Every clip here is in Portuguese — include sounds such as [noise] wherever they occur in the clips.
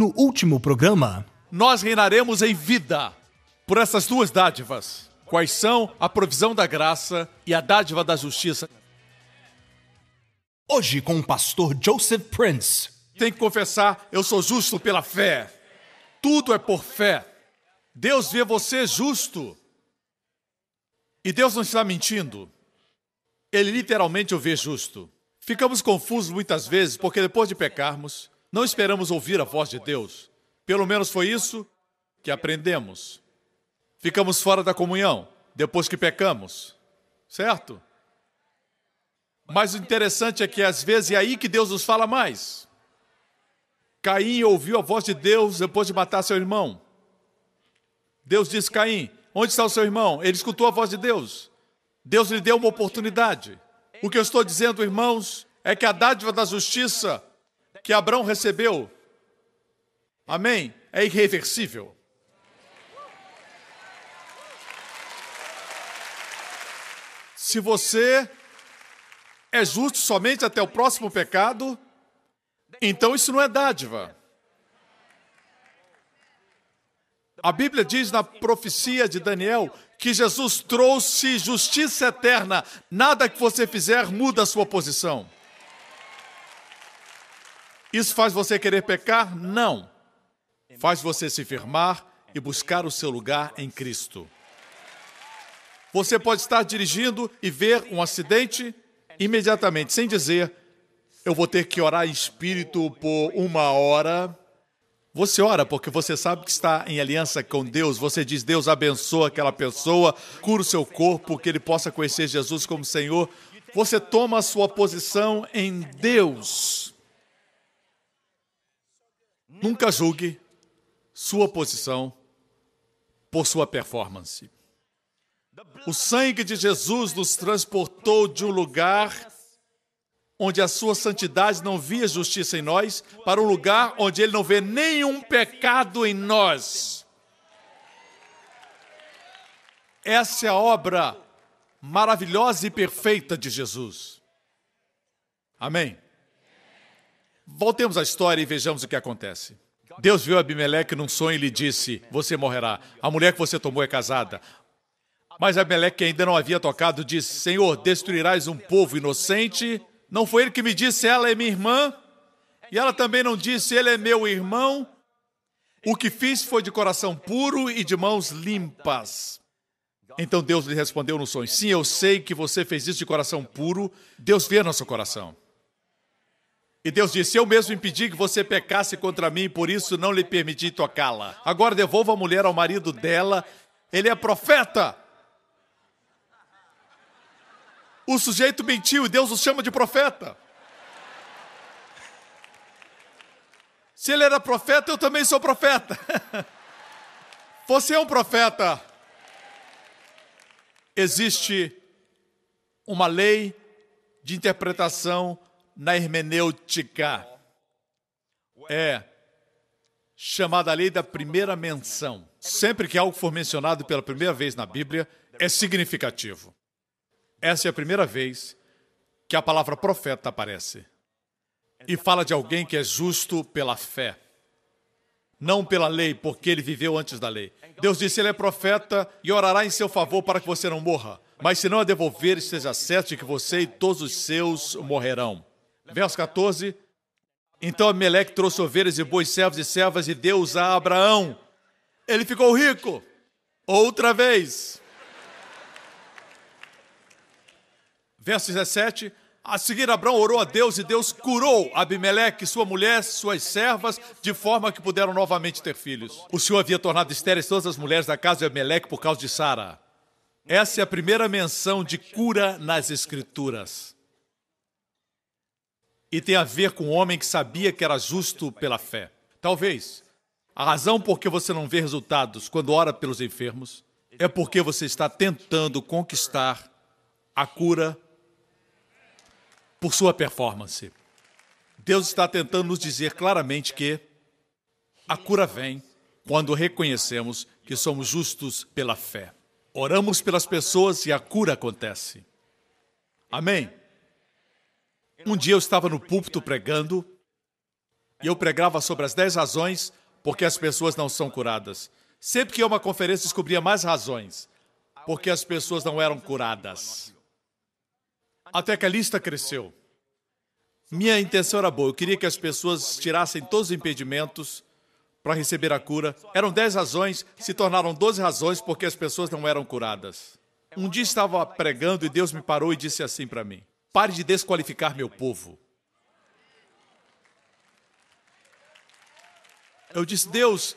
No último programa, nós reinaremos em vida por essas duas dádivas. Quais são a provisão da graça e a dádiva da justiça? Hoje com o pastor Joseph Prince. Tem que confessar, eu sou justo pela fé. Tudo é por fé. Deus vê você justo. E Deus não está mentindo. Ele literalmente o vê justo. Ficamos confusos muitas vezes porque depois de pecarmos, não esperamos ouvir a voz de Deus. Pelo menos foi isso que aprendemos. Ficamos fora da comunhão depois que pecamos, certo? Mas o interessante é que às vezes é aí que Deus nos fala mais. Caim ouviu a voz de Deus depois de matar seu irmão. Deus disse: Caim, onde está o seu irmão? Ele escutou a voz de Deus. Deus lhe deu uma oportunidade. O que eu estou dizendo, irmãos, é que a dádiva da justiça que Abraão recebeu, amém, é irreversível. Se você é justo somente até o próximo pecado, então isso não é dádiva. A Bíblia diz na profecia de Daniel que Jesus trouxe justiça eterna. Nada que você fizer muda a sua posição. Isso faz você querer pecar? Não. Faz você se firmar e buscar o seu lugar em Cristo. Você pode estar dirigindo e ver um acidente imediatamente, sem dizer, eu vou ter que orar em espírito por uma hora. Você ora porque você sabe que está em aliança com Deus. Você diz: Deus abençoa aquela pessoa, cura o seu corpo, que ele possa conhecer Jesus como Senhor. Você toma a sua posição em Deus. Nunca julgue sua posição por sua performance. O sangue de Jesus nos transportou de um lugar onde a sua santidade não via justiça em nós, para um lugar onde ele não vê nenhum pecado em nós. Essa é a obra maravilhosa e perfeita de Jesus. Amém. Voltemos à história e vejamos o que acontece. Deus viu Abimeleque num sonho e lhe disse: Você morrerá. A mulher que você tomou é casada. Mas Abimeleque, que ainda não havia tocado, disse: Senhor, destruirás um povo inocente. Não foi ele que me disse: Ela é minha irmã. E ela também não disse: Ele é meu irmão. O que fiz foi de coração puro e de mãos limpas. Então Deus lhe respondeu no sonho: Sim, eu sei que você fez isso de coração puro. Deus vê nosso coração. E Deus disse: Eu mesmo impedi que você pecasse contra mim, por isso não lhe permiti tocá-la. Agora devolva a mulher ao marido dela. Ele é profeta. O sujeito mentiu e Deus o chama de profeta. Se ele era profeta, eu também sou profeta. [laughs] Você é um profeta. Existe uma lei de interpretação na hermenêutica. É chamada lei da primeira menção. Sempre que algo for mencionado pela primeira vez na Bíblia, é significativo. Essa é a primeira vez que a palavra profeta aparece. E fala de alguém que é justo pela fé, não pela lei, porque ele viveu antes da lei. Deus disse: Ele é profeta e orará em seu favor para que você não morra. Mas se não a devolver, esteja certo de que você e todos os seus morrerão. Verso 14. Então Ameleque trouxe ovelhas e bois, servos e servas e deu-os a Abraão. Ele ficou rico. Outra vez. Verso 17. A seguir, Abraão orou a Deus e Deus curou Abimeleque, sua mulher, suas servas, de forma que puderam novamente ter filhos. O Senhor havia tornado estéreis todas as mulheres da casa de Abimeleque por causa de Sara. Essa é a primeira menção de cura nas Escrituras. E tem a ver com o homem que sabia que era justo pela fé. Talvez a razão por que você não vê resultados quando ora pelos enfermos é porque você está tentando conquistar a cura por sua performance. Deus está tentando nos dizer claramente que a cura vem quando reconhecemos que somos justos pela fé. Oramos pelas pessoas e a cura acontece. Amém? Um dia eu estava no púlpito pregando e eu pregava sobre as 10 razões porque as pessoas não são curadas. Sempre que ia uma conferência, descobria mais razões porque as pessoas não eram curadas. Até que a lista cresceu. Minha intenção era boa, eu queria que as pessoas tirassem todos os impedimentos para receber a cura. Eram dez razões, se tornaram doze razões porque as pessoas não eram curadas. Um dia estava pregando e Deus me parou e disse assim para mim: Pare de desqualificar meu povo. Eu disse: Deus,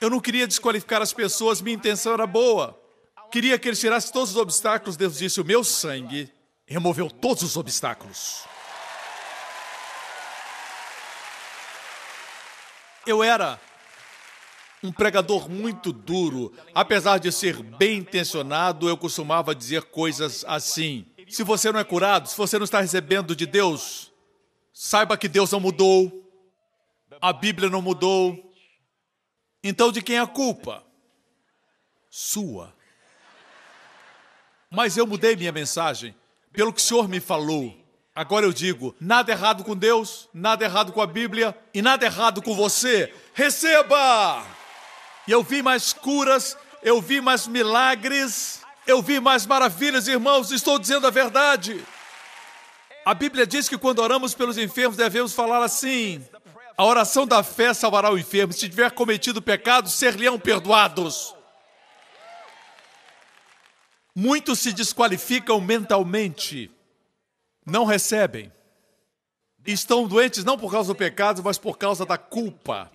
eu não queria desqualificar as pessoas, minha intenção era boa. Queria que ele tirasse todos os obstáculos. Deus disse: O meu sangue removeu todos os obstáculos. Eu era um pregador muito duro. Apesar de ser bem intencionado, eu costumava dizer coisas assim: se você não é curado, se você não está recebendo de Deus, saiba que Deus não mudou, a Bíblia não mudou. Então de quem é a culpa? Sua. Mas eu mudei minha mensagem pelo que o Senhor me falou. Agora eu digo: nada errado com Deus, nada errado com a Bíblia e nada errado com você. Receba! E eu vi mais curas, eu vi mais milagres, eu vi mais maravilhas, irmãos, estou dizendo a verdade. A Bíblia diz que quando oramos pelos enfermos devemos falar assim: a oração da fé salvará o enfermo. Se tiver cometido pecado, ser-lhe-ão perdoados. Muitos se desqualificam mentalmente, não recebem. Estão doentes não por causa do pecado, mas por causa da culpa.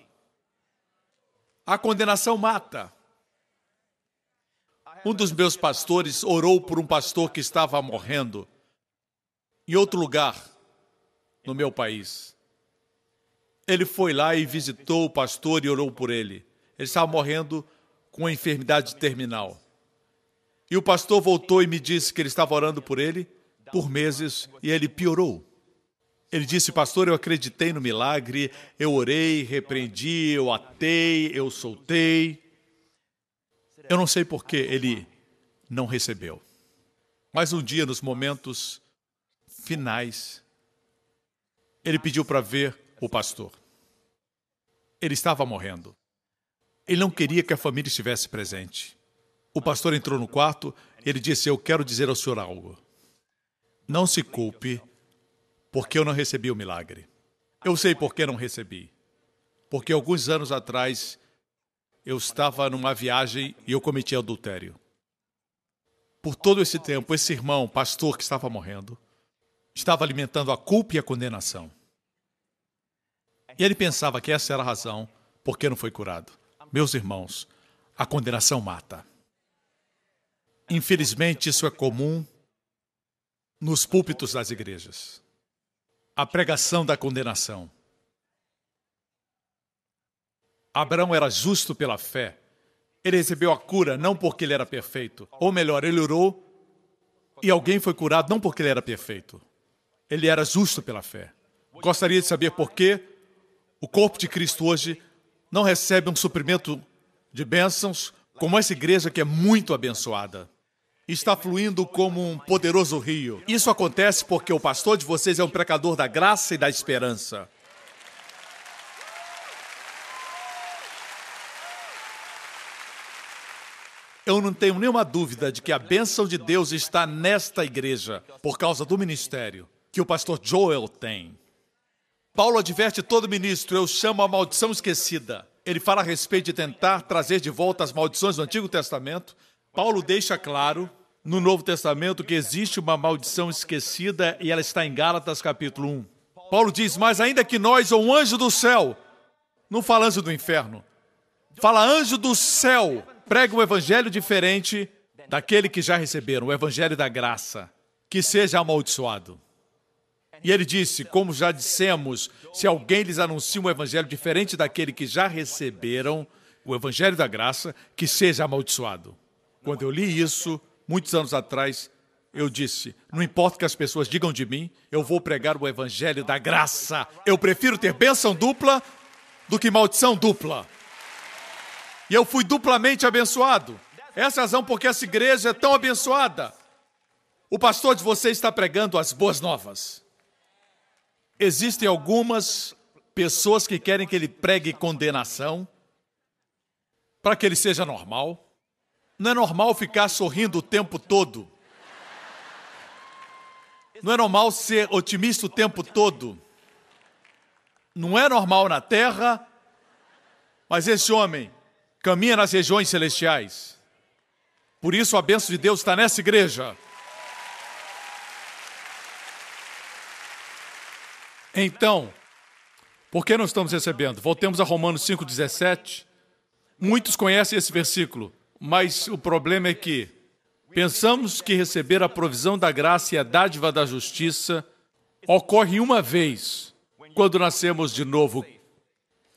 A condenação mata. Um dos meus pastores orou por um pastor que estava morrendo em outro lugar no meu país. Ele foi lá e visitou o pastor e orou por ele. Ele estava morrendo com uma enfermidade terminal. E o pastor voltou e me disse que ele estava orando por ele por meses e ele piorou. Ele disse, pastor, eu acreditei no milagre, eu orei, repreendi, eu atei, eu soltei. Eu não sei por que ele não recebeu. Mas um dia, nos momentos finais, ele pediu para ver o pastor. Ele estava morrendo. Ele não queria que a família estivesse presente. O pastor entrou no quarto, ele disse: Eu quero dizer ao senhor algo. Não se culpe porque eu não recebi o milagre. Eu sei por que não recebi. Porque alguns anos atrás eu estava numa viagem e eu cometi adultério. Por todo esse tempo, esse irmão, pastor que estava morrendo, estava alimentando a culpa e a condenação. E ele pensava que essa era a razão por que não foi curado. Meus irmãos, a condenação mata. Infelizmente, isso é comum nos púlpitos das igrejas a pregação da condenação. Abraão era justo pela fé. Ele recebeu a cura não porque ele era perfeito. Ou melhor, ele orou e alguém foi curado não porque ele era perfeito. Ele era justo pela fé. Gostaria de saber por que o corpo de Cristo hoje não recebe um suprimento de bênçãos como essa igreja que é muito abençoada está fluindo como um poderoso rio. Isso acontece porque o pastor de vocês é um precador da graça e da esperança. Eu não tenho nenhuma dúvida de que a bênção de Deus está nesta igreja, por causa do ministério que o pastor Joel tem. Paulo adverte todo ministro, eu chamo a maldição esquecida. Ele fala a respeito de tentar trazer de volta as maldições do Antigo Testamento. Paulo deixa claro no Novo Testamento que existe uma maldição esquecida e ela está em Gálatas capítulo 1. Paulo diz: Mas ainda que nós, ou um anjo do céu, não fala anjo do inferno, fala anjo do céu, prega um evangelho diferente daquele que já receberam, o evangelho da graça, que seja amaldiçoado. E ele disse: Como já dissemos, se alguém lhes anuncia um evangelho diferente daquele que já receberam, o evangelho da graça, que seja amaldiçoado. Quando eu li isso, muitos anos atrás, eu disse: Não importa o que as pessoas digam de mim, eu vou pregar o evangelho da graça. Eu prefiro ter bênção dupla do que maldição dupla. E eu fui duplamente abençoado. Essa é a razão porque essa igreja é tão abençoada. O pastor de vocês está pregando as boas novas. Existem algumas pessoas que querem que ele pregue condenação para que ele seja normal. Não é normal ficar sorrindo o tempo todo. Não é normal ser otimista o tempo todo. Não é normal na terra, mas esse homem caminha nas regiões celestiais. Por isso a bênção de Deus está nessa igreja. Então, por que não estamos recebendo? Voltemos a Romanos 5,17. Muitos conhecem esse versículo, mas o problema é que pensamos que receber a provisão da graça e a dádiva da justiça ocorre uma vez, quando nascemos de novo.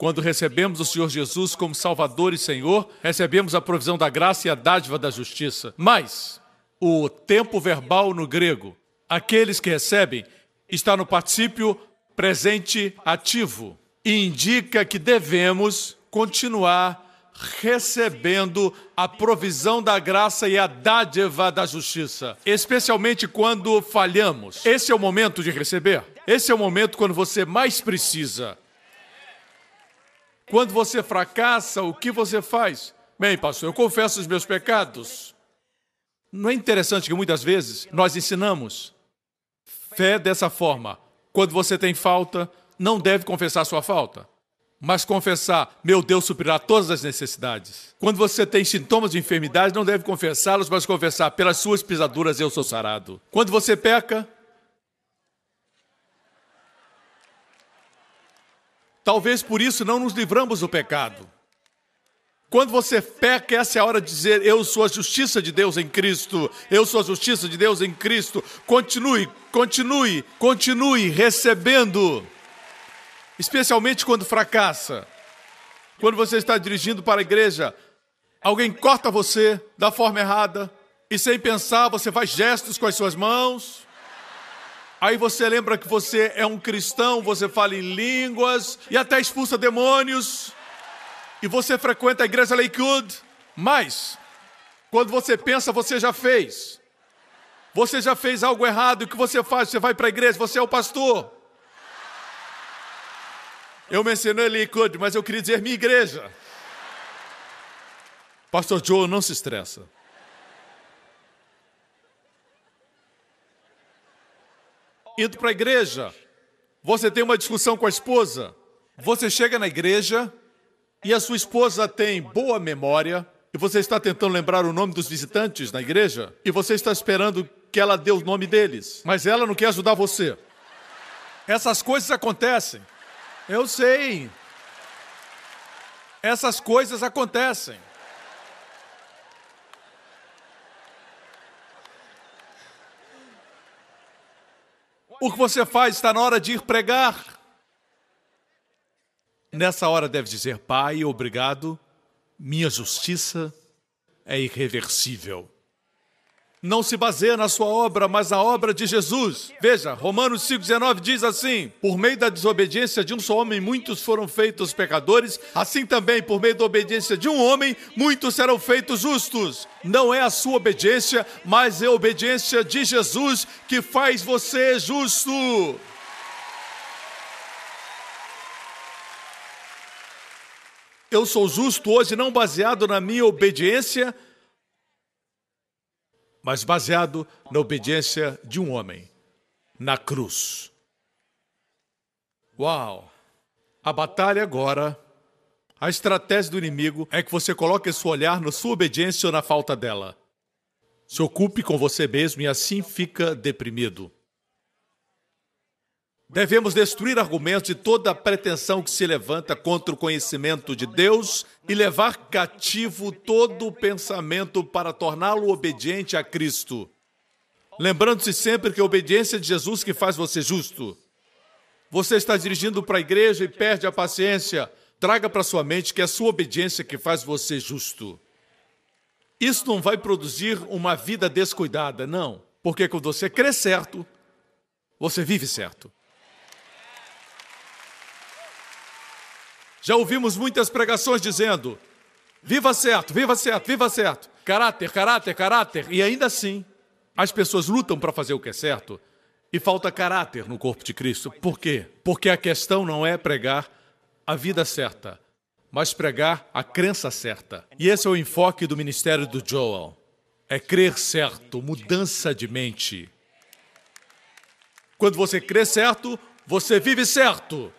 Quando recebemos o Senhor Jesus como Salvador e Senhor, recebemos a provisão da graça e a dádiva da justiça. Mas o tempo verbal no grego, aqueles que recebem, está no particípio presente ativo e indica que devemos continuar recebendo a provisão da graça e a dádiva da justiça, especialmente quando falhamos. Esse é o momento de receber. Esse é o momento quando você mais precisa. Quando você fracassa, o que você faz? Bem, pastor, eu confesso os meus pecados. Não é interessante que muitas vezes nós ensinamos fé dessa forma. Quando você tem falta, não deve confessar sua falta, mas confessar, meu Deus suprirá todas as necessidades. Quando você tem sintomas de enfermidade, não deve confessá-los, mas confessar, pelas suas pisaduras eu sou sarado. Quando você peca, talvez por isso não nos livramos do pecado. Quando você peca, essa é a hora de dizer: Eu sou a justiça de Deus em Cristo. Eu sou a justiça de Deus em Cristo. Continue, continue, continue recebendo. Especialmente quando fracassa. Quando você está dirigindo para a igreja, alguém corta você da forma errada e sem pensar você faz gestos com as suas mãos. Aí você lembra que você é um cristão, você fala em línguas e até expulsa demônios e você frequenta a igreja Lakewood, mas quando você pensa, você já fez. Você já fez algo errado, o que você faz? Você vai para a igreja, você é o pastor. Eu mencionei Lakewood, mas eu queria dizer minha igreja. Pastor Joe, não se estressa. Indo para a igreja, você tem uma discussão com a esposa. Você chega na igreja e a sua esposa tem boa memória, e você está tentando lembrar o nome dos visitantes na igreja, e você está esperando que ela dê o nome deles, mas ela não quer ajudar você. Essas coisas acontecem. Eu sei. Essas coisas acontecem. O que você faz está na hora de ir pregar. Nessa hora deve dizer: Pai, obrigado, minha justiça é irreversível. Não se baseia na sua obra, mas na obra de Jesus. Veja, Romanos 5,19 diz assim: Por meio da desobediência de um só homem, muitos foram feitos pecadores, assim também, por meio da obediência de um homem, muitos serão feitos justos. Não é a sua obediência, mas é a obediência de Jesus que faz você justo. Eu sou justo hoje não baseado na minha obediência, mas baseado na obediência de um homem, na cruz. Uau! A batalha agora, a estratégia do inimigo é que você coloque seu olhar na sua obediência ou na falta dela. Se ocupe com você mesmo e assim fica deprimido. Devemos destruir argumentos de toda pretensão que se levanta contra o conhecimento de Deus e levar cativo todo o pensamento para torná-lo obediente a Cristo. lembrando-se sempre que a obediência de Jesus que faz você justo. Você está dirigindo para a igreja e perde a paciência. Traga para sua mente que é a sua obediência que faz você justo. Isso não vai produzir uma vida descuidada, não. Porque quando você crê certo, você vive certo. Já ouvimos muitas pregações dizendo: viva certo, viva certo, viva certo. Caráter, caráter, caráter. E ainda assim, as pessoas lutam para fazer o que é certo e falta caráter no corpo de Cristo. Por quê? Porque a questão não é pregar a vida certa, mas pregar a crença certa. E esse é o enfoque do ministério do Joel. É crer certo, mudança de mente. Quando você crê certo, você vive certo.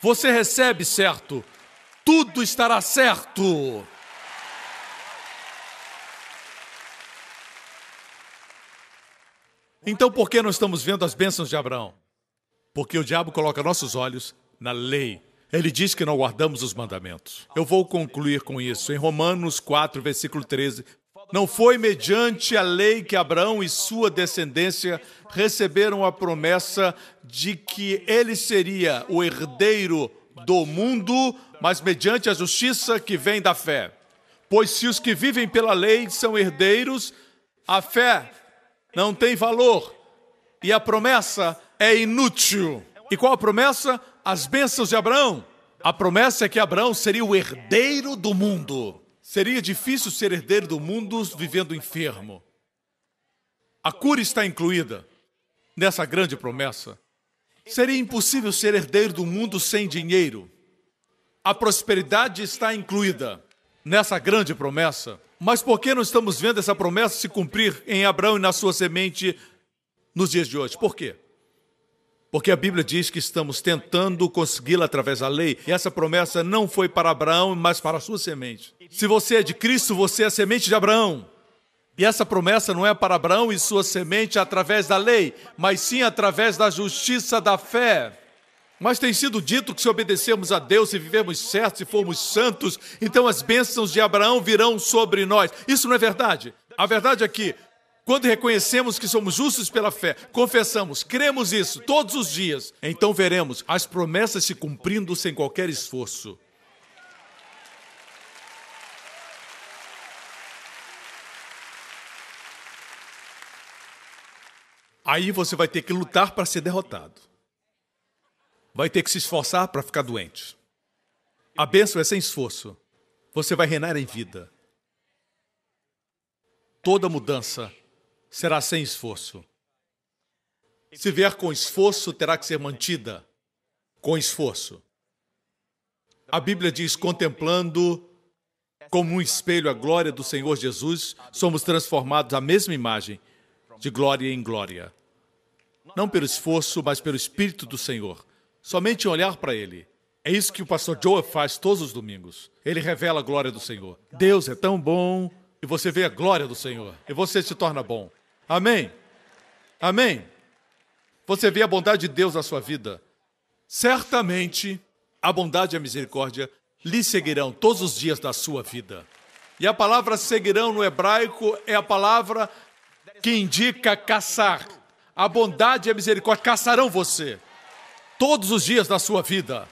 Você recebe certo. Tudo estará certo. Então, por que não estamos vendo as bênçãos de Abraão? Porque o diabo coloca nossos olhos na lei. Ele diz que não guardamos os mandamentos. Eu vou concluir com isso. Em Romanos 4, versículo 13. Não foi mediante a lei que Abraão e sua descendência receberam a promessa de que ele seria o herdeiro do mundo, mas mediante a justiça que vem da fé. Pois se os que vivem pela lei são herdeiros, a fé não tem valor e a promessa é inútil. E qual a promessa? As bênçãos de Abraão. A promessa é que Abraão seria o herdeiro do mundo. Seria difícil ser herdeiro do mundo vivendo enfermo. A cura está incluída nessa grande promessa. Seria impossível ser herdeiro do mundo sem dinheiro. A prosperidade está incluída nessa grande promessa. Mas por que não estamos vendo essa promessa se cumprir em Abraão e na sua semente nos dias de hoje? Por quê? Porque a Bíblia diz que estamos tentando consegui-la através da lei, e essa promessa não foi para Abraão, mas para a sua semente. Se você é de Cristo, você é a semente de Abraão. E essa promessa não é para Abraão e sua semente através da lei, mas sim através da justiça da fé. Mas tem sido dito que se obedecermos a Deus e vivemos certos e formos santos, então as bênçãos de Abraão virão sobre nós. Isso não é verdade. A verdade é que, quando reconhecemos que somos justos pela fé, confessamos, cremos isso todos os dias, então veremos as promessas se cumprindo sem qualquer esforço. Aí você vai ter que lutar para ser derrotado vai ter que se esforçar para ficar doente. A bênção é sem esforço. Você vai reinar em vida. Toda mudança será sem esforço. Se vier com esforço, terá que ser mantida com esforço. A Bíblia diz: contemplando como um espelho a glória do Senhor Jesus, somos transformados à mesma imagem, de glória em glória. Não pelo esforço, mas pelo Espírito do Senhor. Somente olhar para Ele. É isso que o pastor Joe faz todos os domingos. Ele revela a glória do Senhor. Deus é tão bom e você vê a glória do Senhor e você se torna bom. Amém? Amém? Você vê a bondade de Deus na sua vida. Certamente a bondade e a misericórdia lhe seguirão todos os dias da sua vida. E a palavra seguirão no hebraico é a palavra que indica caçar. A bondade e a misericórdia caçarão você todos os dias da sua vida.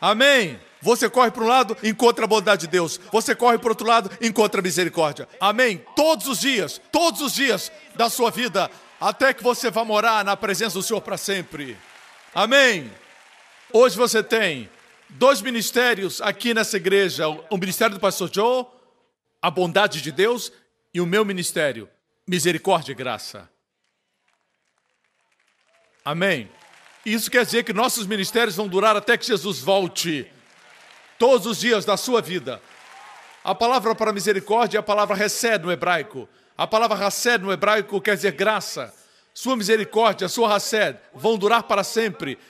Amém. Você corre para um lado, encontra a bondade de Deus. Você corre para o outro lado, encontra a misericórdia. Amém. Todos os dias, todos os dias da sua vida, até que você vá morar na presença do Senhor para sempre. Amém. Hoje você tem dois ministérios aqui nessa igreja: o ministério do pastor Joe, a bondade de Deus, e o meu ministério, misericórdia e graça. Amém. Isso quer dizer que nossos ministérios vão durar até que Jesus volte. Todos os dias da sua vida. A palavra para misericórdia é a palavra recebe no hebraico. A palavra hased no hebraico quer dizer graça. Sua misericórdia, sua hased, vão durar para sempre.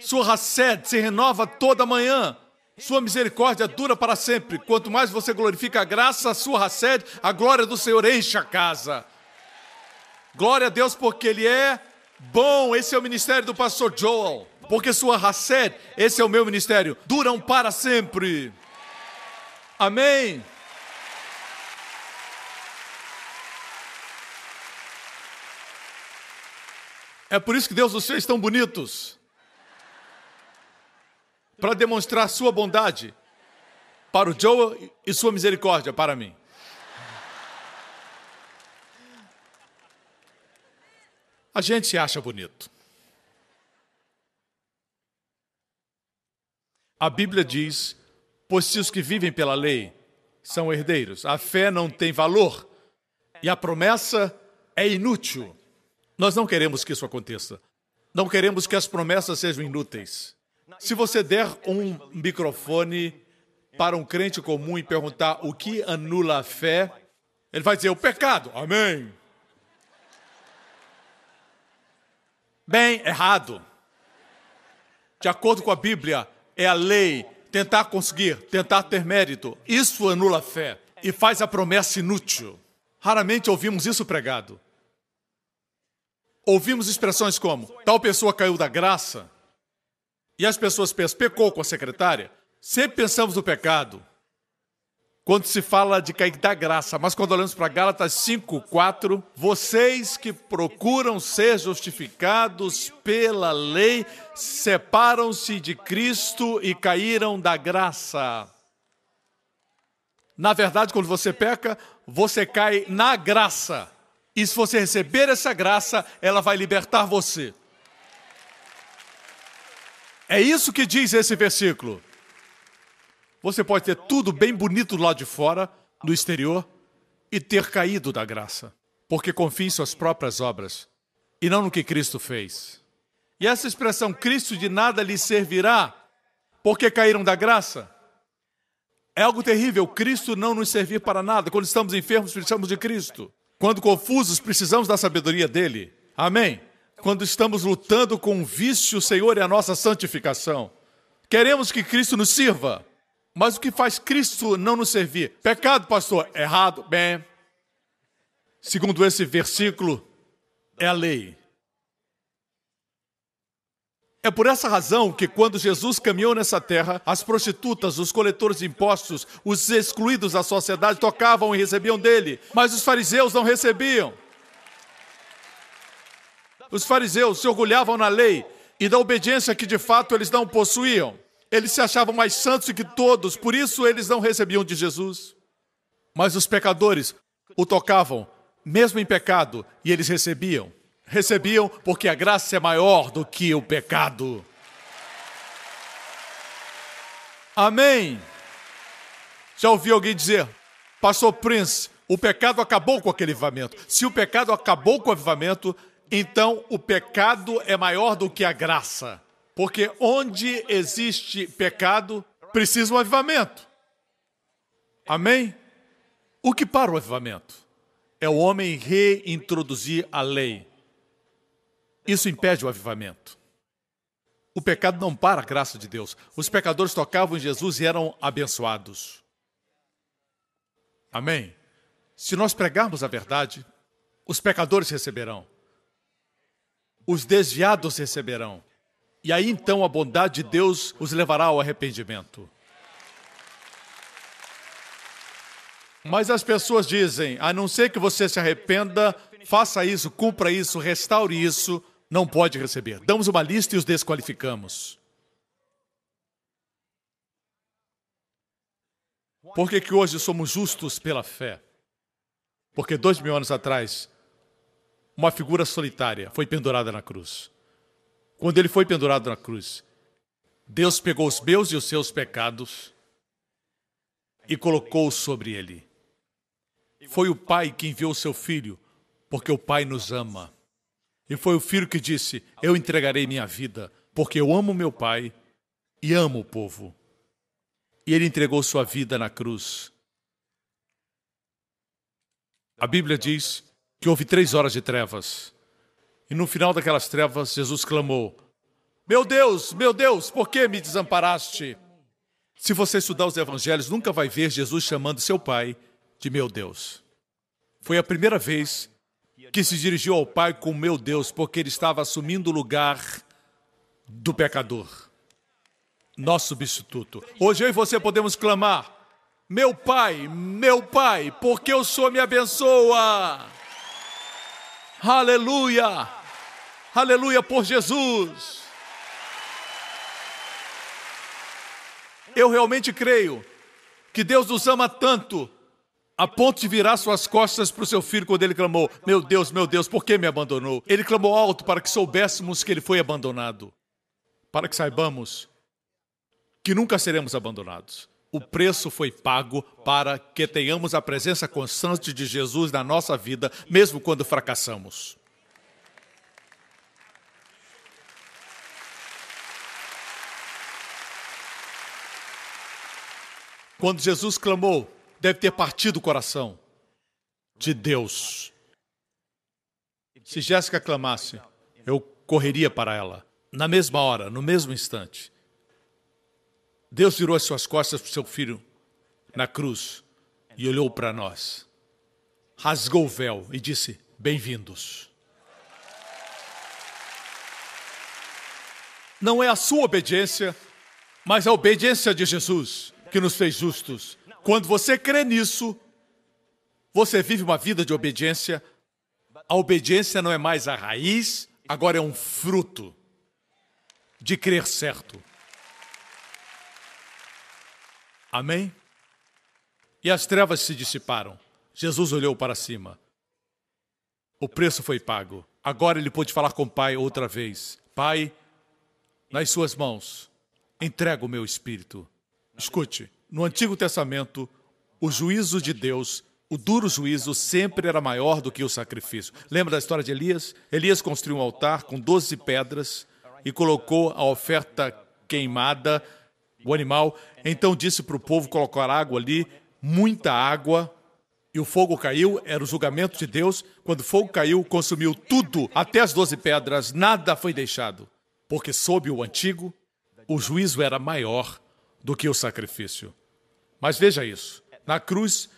Sua hased se renova toda manhã. Sua misericórdia dura para sempre. Quanto mais você glorifica a graça, a sua hased, a glória do Senhor enche a casa. Glória a Deus porque Ele é Bom, esse é o ministério do pastor Joel, porque sua Hassed, esse é o meu ministério, duram para sempre. Amém. É por isso que Deus os fez tão bonitos para demonstrar sua bondade para o Joe e sua misericórdia para mim. A gente se acha bonito. A Bíblia diz: pois se os que vivem pela lei são herdeiros, a fé não tem valor e a promessa é inútil. Nós não queremos que isso aconteça. Não queremos que as promessas sejam inúteis. Se você der um microfone para um crente comum e perguntar o que anula a fé, ele vai dizer o pecado. Amém. Bem, errado. De acordo com a Bíblia, é a lei tentar conseguir, tentar ter mérito. Isso anula a fé e faz a promessa inútil. Raramente ouvimos isso pregado. Ouvimos expressões como: tal pessoa caiu da graça, e as pessoas pensam, pecou com a secretária. Sempre pensamos no pecado quando se fala de cair da graça, mas quando olhamos para Gálatas 5, 4, vocês que procuram ser justificados pela lei, separam-se de Cristo e caíram da graça. Na verdade, quando você peca, você cai na graça. E se você receber essa graça, ela vai libertar você. É isso que diz esse versículo. Você pode ter tudo bem bonito lado de fora, no exterior, e ter caído da graça, porque confia em suas próprias obras e não no que Cristo fez. E essa expressão, Cristo de nada lhe servirá, porque caíram da graça, é algo terrível. Cristo não nos servir para nada. Quando estamos enfermos, precisamos de Cristo. Quando confusos, precisamos da sabedoria dele. Amém? quando estamos lutando com um vício, o Senhor é a nossa santificação. Queremos que Cristo nos sirva, mas o que faz Cristo não nos servir? Pecado, pastor? Errado? Bem, segundo esse versículo, é a lei. É por essa razão que, quando Jesus caminhou nessa terra, as prostitutas, os coletores de impostos, os excluídos da sociedade tocavam e recebiam dele, mas os fariseus não recebiam. Os fariseus se orgulhavam na lei e da obediência que de fato eles não possuíam. Eles se achavam mais santos do que todos, por isso eles não recebiam de Jesus. Mas os pecadores o tocavam, mesmo em pecado, e eles recebiam. Recebiam porque a graça é maior do que o pecado. Amém. Já ouvi alguém dizer, Pastor Prince, o pecado acabou com aquele avivamento. Se o pecado acabou com o avivamento, então o pecado é maior do que a graça. Porque onde existe pecado, precisa um avivamento. Amém? O que para o avivamento? É o homem reintroduzir a lei. Isso impede o avivamento. O pecado não para a graça de Deus. Os pecadores tocavam em Jesus e eram abençoados. Amém? Se nós pregarmos a verdade, os pecadores receberão os desviados receberão. E aí então a bondade de Deus os levará ao arrependimento. Mas as pessoas dizem: a não ser que você se arrependa, faça isso, cumpra isso, restaure isso, não pode receber. Damos uma lista e os desqualificamos. Por que, que hoje somos justos pela fé? Porque dois mil anos atrás, uma figura solitária foi pendurada na cruz. Quando ele foi pendurado na cruz, Deus pegou os meus e os seus pecados e colocou sobre ele. Foi o Pai que enviou seu filho, porque o Pai nos ama. E foi o filho que disse: Eu entregarei minha vida, porque eu amo meu Pai e amo o povo. E ele entregou sua vida na cruz. A Bíblia diz que houve três horas de trevas. E no final daquelas trevas, Jesus clamou: Meu Deus, meu Deus, por que me desamparaste? Se você estudar os evangelhos, nunca vai ver Jesus chamando seu pai de meu Deus. Foi a primeira vez que se dirigiu ao Pai com meu Deus, porque ele estava assumindo o lugar do pecador, nosso substituto. Hoje eu e você podemos clamar: Meu Pai, meu Pai, porque o Senhor me abençoa. Aleluia! Aleluia por Jesus. Eu realmente creio que Deus nos ama tanto a ponto de virar suas costas para o seu filho quando ele clamou: Meu Deus, meu Deus, por que me abandonou? Ele clamou alto para que soubéssemos que ele foi abandonado, para que saibamos que nunca seremos abandonados. O preço foi pago para que tenhamos a presença constante de Jesus na nossa vida, mesmo quando fracassamos. Quando Jesus clamou, deve ter partido o coração de Deus. Se Jéssica clamasse, eu correria para ela, na mesma hora, no mesmo instante. Deus virou as suas costas para o seu filho na cruz e olhou para nós, rasgou o véu e disse: Bem-vindos. Não é a sua obediência, mas a obediência de Jesus que nos fez justos. Quando você crê nisso, você vive uma vida de obediência. A obediência não é mais a raiz, agora é um fruto de crer certo. Amém? E as trevas se dissiparam. Jesus olhou para cima. O preço foi pago. Agora ele pôde falar com o Pai outra vez. Pai, nas suas mãos, entrego o meu espírito. Escute, no Antigo Testamento, o juízo de Deus, o duro juízo, sempre era maior do que o sacrifício. Lembra da história de Elias? Elias construiu um altar com doze pedras e colocou a oferta queimada, o animal. Então disse para o povo colocar água ali, muita água, e o fogo caiu, era o julgamento de Deus. Quando o fogo caiu, consumiu tudo, até as doze pedras, nada foi deixado. Porque sob o antigo, o juízo era maior do que o sacrifício. Mas veja isso: na cruz,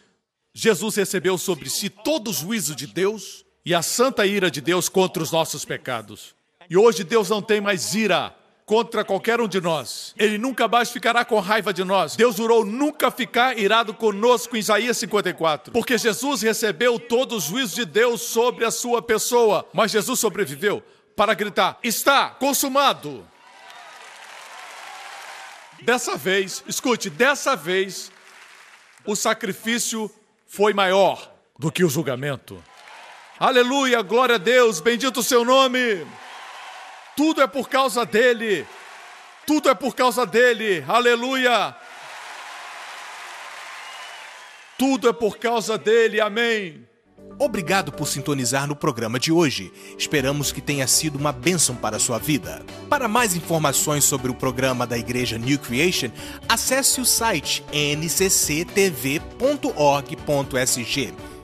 Jesus recebeu sobre si todo o juízo de Deus e a santa ira de Deus contra os nossos pecados. E hoje Deus não tem mais ira contra qualquer um de nós. Ele nunca mais ficará com raiva de nós. Deus jurou nunca ficar irado conosco em Isaías 54, porque Jesus recebeu todo o juízo de Deus sobre a sua pessoa, mas Jesus sobreviveu para gritar: "Está consumado". Dessa vez, escute, dessa vez, o sacrifício foi maior do que o julgamento. Aleluia, glória a Deus, bendito o seu nome. Tudo é por causa dele. Tudo é por causa dele. Aleluia. Tudo é por causa dele. Amém. Obrigado por sintonizar no programa de hoje. Esperamos que tenha sido uma bênção para a sua vida. Para mais informações sobre o programa da Igreja New Creation, acesse o site ncctv.org.sg.